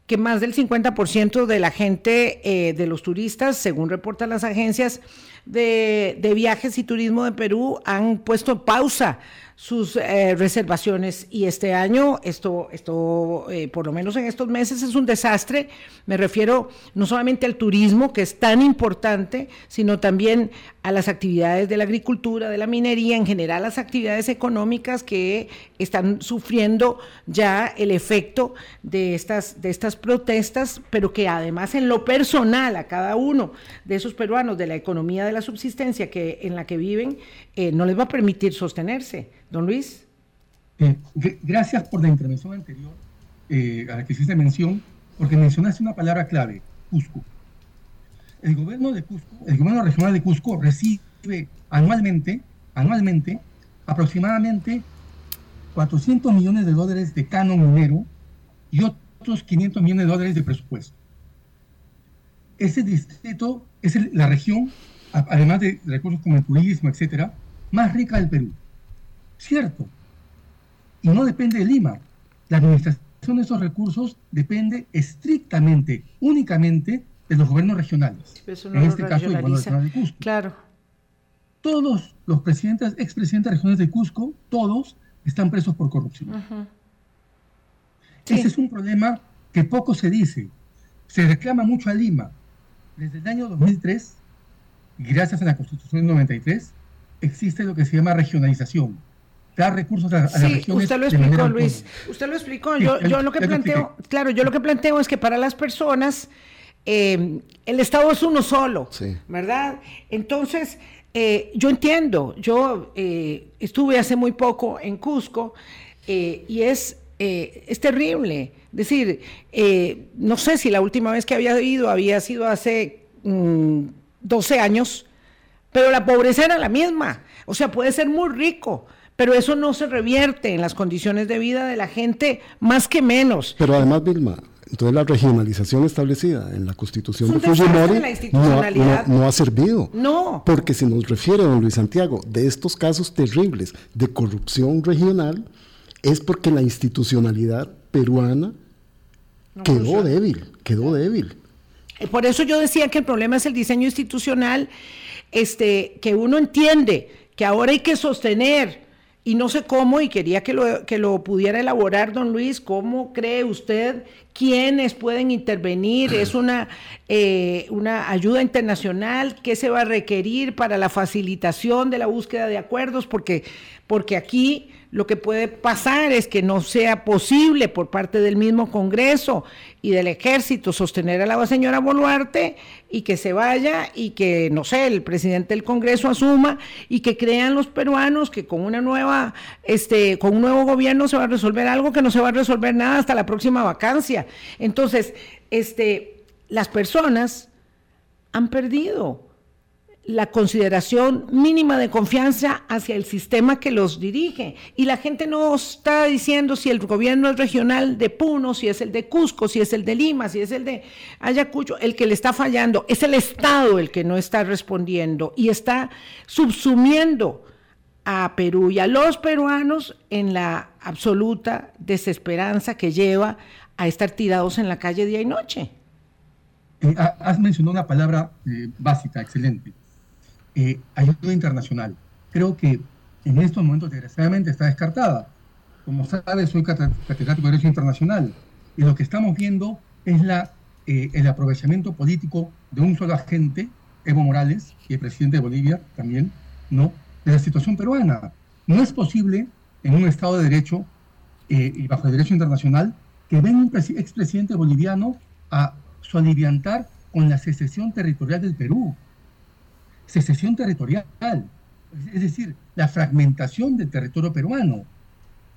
que más del 50% de la gente, eh, de los turistas, según reportan las agencias de, de, viajes y turismo de Perú, han puesto pausa sus eh, reservaciones y este año esto, esto eh, por lo menos en estos meses es un desastre. Me refiero no solamente al turismo, que es tan importante, sino también a las actividades de la agricultura, de la minería, en general las actividades económicas que están sufriendo ya el efecto de estas, de estas protestas, pero que además en lo personal a cada uno de esos peruanos de la economía de la subsistencia que, en la que viven, eh, no les va a permitir sostenerse. Don Luis. Eh, gracias por la intervención anterior eh, a la que hiciste mención, porque mencionaste una palabra clave, Cusco. El gobierno de Cusco, el gobierno regional de Cusco recibe anualmente, anualmente aproximadamente 400 millones de dólares de canon minero y otros 500 millones de dólares de presupuesto. Ese distrito es la región, además de recursos como el turismo, etcétera, más rica del Perú. Cierto. Y no depende de Lima. La administración de esos recursos depende estrictamente, únicamente de los gobiernos regionales. en este caso, el gobierno regional de Cusco. Claro. Todos los presidentes, expresidentes regionales de Cusco, todos están presos por corrupción. Ese es un problema que poco se dice. Se reclama mucho a Lima. Desde el año 2003, gracias a la Constitución del 93, existe lo que se llama regionalización dar recursos a, sí, Usted lo explicó, Luis. Usted lo explicó. yo, yo lo que planteo, claro, yo lo que planteo es que para las personas eh, el Estado es uno solo, ¿verdad? Entonces, eh, yo entiendo, yo eh, estuve hace muy poco en Cusco y es, es terrible. Es decir, no sé si la última vez que había ido había sido hace 12 mm, años, pero la pobreza era la misma. O sea, puede ser muy rico, pero eso no se revierte en las condiciones de vida de la gente, más que menos. Pero además, Vilma, entonces la regionalización establecida en la constitución de Fujimori no, ha servido. No. Porque si nos refiere, don Luis Santiago, de estos casos terribles de corrupción regional, es porque la institucionalidad peruana quedó débil, quedó débil. Eh, por eso yo decía que el problema es el diseño institucional, este, que uno entiende que ahora hay que sostener y no sé cómo, y quería que lo, que lo pudiera elaborar don Luis, ¿cómo cree usted quiénes pueden intervenir? ¿Es una, eh, una ayuda internacional? ¿Qué se va a requerir para la facilitación de la búsqueda de acuerdos? Porque, porque aquí lo que puede pasar es que no sea posible por parte del mismo Congreso y del Ejército sostener a la señora Boluarte y que se vaya y que, no sé, el presidente del Congreso asuma y que crean los peruanos que con una nueva, este, con un nuevo gobierno se va a resolver algo que no se va a resolver nada hasta la próxima vacancia. Entonces, este, las personas han perdido la consideración mínima de confianza hacia el sistema que los dirige. Y la gente no está diciendo si el gobierno es regional de Puno, si es el de Cusco, si es el de Lima, si es el de Ayacucho, el que le está fallando. Es el Estado el que no está respondiendo y está subsumiendo a Perú y a los peruanos en la absoluta desesperanza que lleva a estar tirados en la calle día y noche. Eh, has mencionado una palabra eh, básica, excelente eh, ayuda internacional. Creo que en estos momentos, desgraciadamente, está descartada. Como sabes, soy catedrático de Derecho Internacional y lo que estamos viendo es la, eh, el aprovechamiento político de un solo agente, Evo Morales, y el presidente de Bolivia también, ¿no? de la situación peruana. No es posible en un Estado de Derecho eh, y bajo el derecho internacional que venga un expresidente boliviano a soliviantar con la secesión territorial del Perú secesión territorial, es decir, la fragmentación del territorio peruano.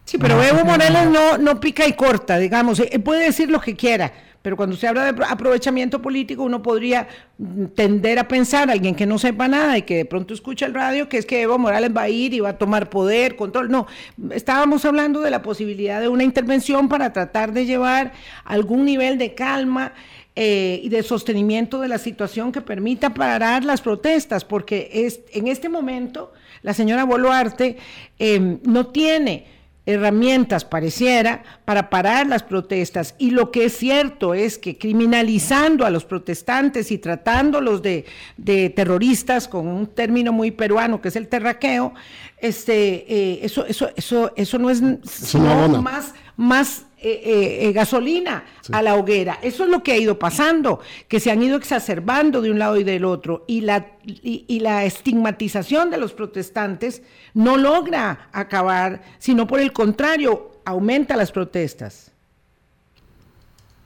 Sí, pero Evo Morales no, no pica y corta, digamos, eh, puede decir lo que quiera, pero cuando se habla de aprovechamiento político uno podría mm, tender a pensar, alguien que no sepa nada y que de pronto escucha el radio, que es que Evo Morales va a ir y va a tomar poder, control. No, estábamos hablando de la posibilidad de una intervención para tratar de llevar algún nivel de calma eh, y de sostenimiento de la situación que permita parar las protestas, porque es, en este momento la señora Boluarte em, no tiene herramientas, pareciera, para parar las protestas. Y lo que es cierto es que criminalizando a los protestantes y tratándolos de, de terroristas, con un término muy peruano que es el terraqueo, este, eh, eso, eso, eso, eso no es más, más eh, eh, gasolina a la hoguera. Eso es lo que ha ido pasando, que se han ido exacerbando de un lado y del otro. Y la, y, la estigmatización de los protestantes no logra acabar, sino por el contrario, aumenta las protestas.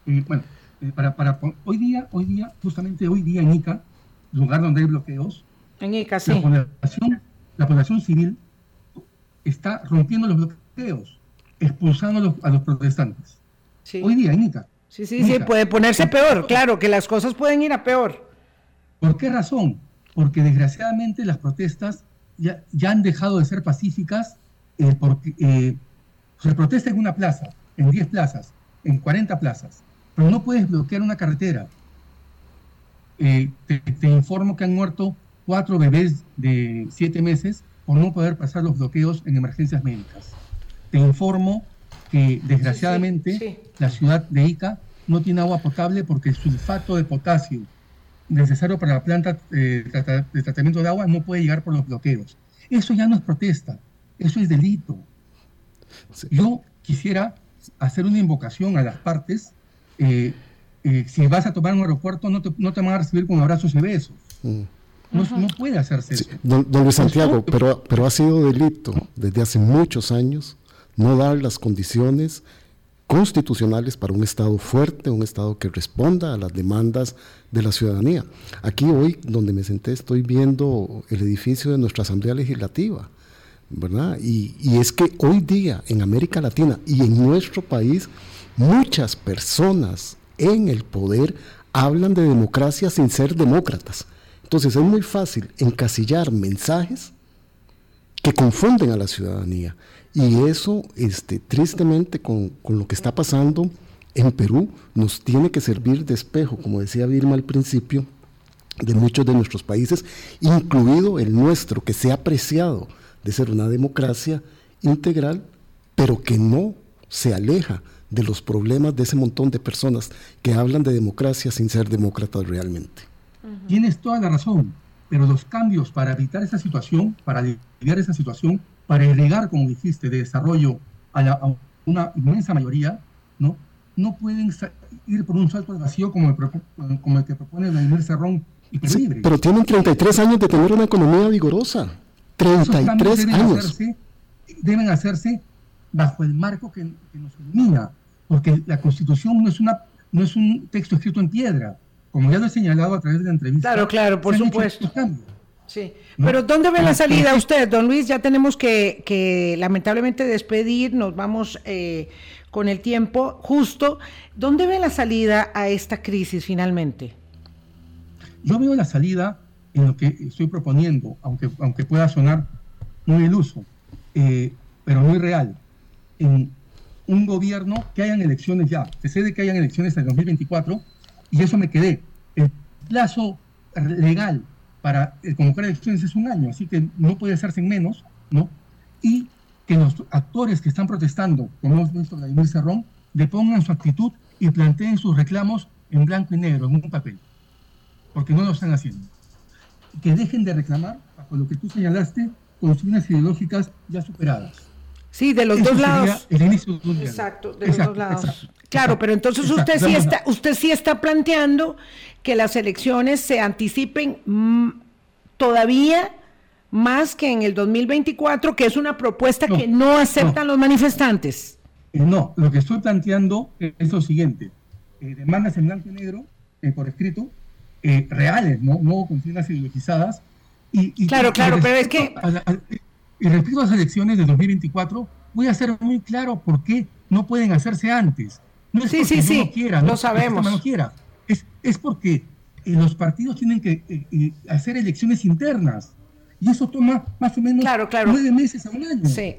bueno, para, para, hoy día, hoy día, justamente hoy día en Ica, lugar donde hay bloqueos, en Ica, sí. la, población, la población civil está rompiendo los bloqueos expulsando a los, protestantes. Hoy día, Anita. Sí, sí, sí, puede ponerse peor, claro, que las cosas pueden ir a peor. ¿Por qué razón? Porque desgraciadamente las protestas ya, ya han dejado de ser pacíficas eh, porque eh, se protesta en una plaza, en 10 plazas, en 40 plazas, pero no puedes bloquear una carretera. Eh, te, te, informo que han muerto cuatro bebés de siete meses por no poder pasar los bloqueos en emergencias médicas. Te informo que desgraciadamente la ciudad de Ica no tiene agua potable porque el sulfato de potasio necesario para la planta eh, de tratamiento de agua no puede llegar por los bloqueos. Eso ya no es protesta, eso es delito. Yo quisiera hacer una invocación a las partes. Eh, eh, si vas a tomar un aeropuerto, no te, no te van a recibir con abrazos y besos. Mm. No, puede hacerse eso. Don, Luis Santiago, pero, pero ha sido delito desde hace muchos años no dar las condiciones constitucionales para un Estado fuerte, un Estado que responda a las demandas de la ciudadanía. Aquí hoy, donde me senté, estoy viendo el edificio de nuestra Asamblea Legislativa, ¿verdad? Y, y es que hoy día en América Latina y en nuestro país, muchas personas en el poder hablan de democracia sin ser demócratas. Entonces es muy fácil encasillar mensajes que confunden a la ciudadanía. Y eso, este, tristemente, con, con, lo que está pasando en Perú, nos tiene que servir de espejo, como decía Vilma al principio, de muchos de nuestros países, incluido el nuestro, que se ha apreciado de ser una democracia integral, pero que no se aleja de los problemas de ese montón de personas que hablan de democracia sin ser demócratas realmente. Tienes toda la razón, pero los cambios para evitar esa situación, para aliviar esa situación, para irrigar, como dijiste, de desarrollo a, una inmensa mayoría, ¿no? no pueden ir por un salto al vacío como el, como el que propone Vladimir Cerrón y sí, Pero tienen 33 años de tener una economía vigorosa. 33 deben años. Hacerse, deben hacerse bajo el marco que, nos ilumina, porque la Constitución no es, una, no es un texto escrito en piedra, como ya lo he señalado a través de la entrevista. Claro, claro, por supuesto. Sí, pero ¿dónde ve la salida usted, don Luis? Ya tenemos que, lamentablemente despedir, nos vamos eh, con el tiempo justo. ¿Dónde ve la salida a esta crisis finalmente? Yo veo la salida en lo que estoy proponiendo, aunque, aunque pueda sonar muy iluso, eh, pero muy real, en un gobierno que hayan elecciones ya. Se sé de que hayan elecciones en el 2024 y eso me quedé. El plazo legal para eh, convocar elecciones es un año, así que no puede hacerse en menos, ¿no? Y que los actores que están protestando, como hemos visto Vladimir Cerrón, depongan su actitud y planteen sus reclamos en blanco y negro, en un papel, porque no lo están haciendo. Que dejen de reclamar, bajo lo que tú señalaste, consignas ideológicas ya superadas. Sí, de los dos lados. El inicio de exacto, de los dos lados. claro, pero entonces usted sí está, usted sí está planteando que las elecciones se anticipen mm, todavía más que en el 2024, que es una propuesta que no aceptan los manifestantes. Eh, no, lo que estoy planteando es lo siguiente. Eh, demandas en blanco y negro, eh, por escrito, reales, ¿no? No consignas ideologizadas. Y, claro, claro, pero es que... y respecto a las elecciones de 2024, voy a ser muy claro por qué no pueden hacerse antes. No es sí, porque sí, sí, no quiera, lo sabemos. No quiera. Es, es porque los partidos tienen que hacer elecciones internas y eso toma más o menos nueve meses a un año. Sí,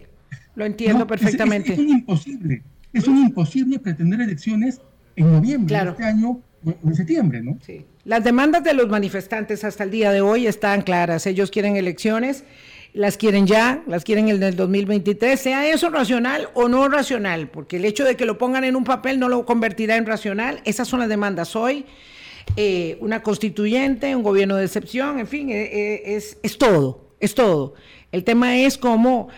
lo entiendo perfectamente. Es, un imposible, es un imposible pretender elecciones en noviembre de este año o en septiembre, ¿no? Sí. Las demandas de los manifestantes hasta el día de hoy están claras. Ellos quieren elecciones, las quieren ya, las quieren en el 2023, sea eso racional o no racional, porque el hecho de que lo pongan en un papel no lo convertirá en racional. Esas son las demandas hoy. Eh, una constituyente, un gobierno de excepción, en fin, eh, eh, es, todo, es todo. El tema es cómo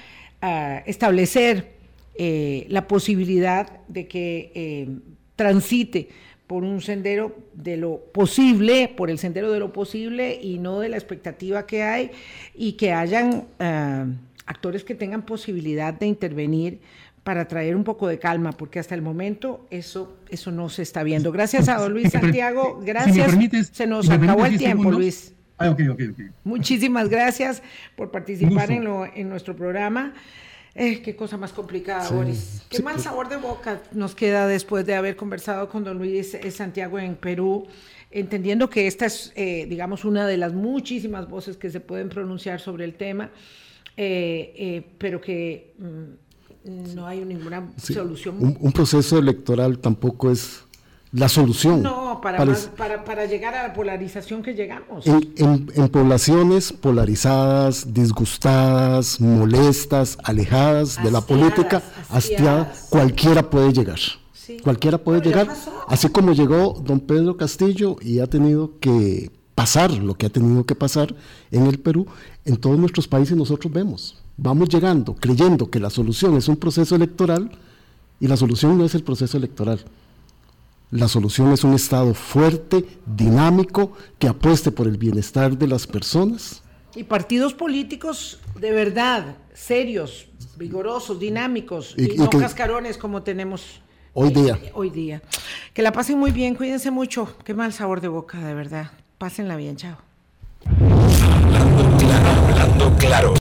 ah, establecer la posibilidad de que transite por un sendero de lo posible, por el sendero de lo posible y no de la expectativa que hay y que hayan ah, actores que tengan posibilidad de intervenir para traer un poco de calma, porque hasta el momento eso, eso no se está viendo. Gracias a don Luis Santiago, gracias. se nos acabó el tiempo, Luis. Ah, Muchísimas gracias por participar en, lo, en nuestro programa. Eh, qué cosa más complicada, Boris. Qué mal pues. sabor de boca nos queda después de haber conversado con don Luis eh, Santiago en Perú, entendiendo que esta es, eh, digamos, una de las muchísimas voces que se pueden pronunciar sobre el tema, pero que... Mm, no hay ninguna solución. Un, proceso electoral tampoco es la solución. No, para, para, llegar a la polarización que llegamos. En, poblaciones polarizadas, disgustadas, molestas, alejadas de la política, hastiadas, cualquiera puede llegar. Cualquiera puede llegar, así como llegó don Pedro Castillo y ha tenido que pasar lo que ha tenido que pasar en el Perú, en todos nuestros países nosotros vemos vamos llegando creyendo que la solución es un proceso electoral y la solución no es el proceso electoral. La solución es un Estado fuerte, dinámico, que apueste por el bienestar de las personas. Y partidos políticos de verdad, serios, vigorosos, dinámicos, y, no cascarones como tenemos hoy día. hoy día. Que la pasen muy bien, cuídense mucho. Qué mal sabor de boca, de verdad. Pásenla bien, chao. Hablando claro, hablando claro.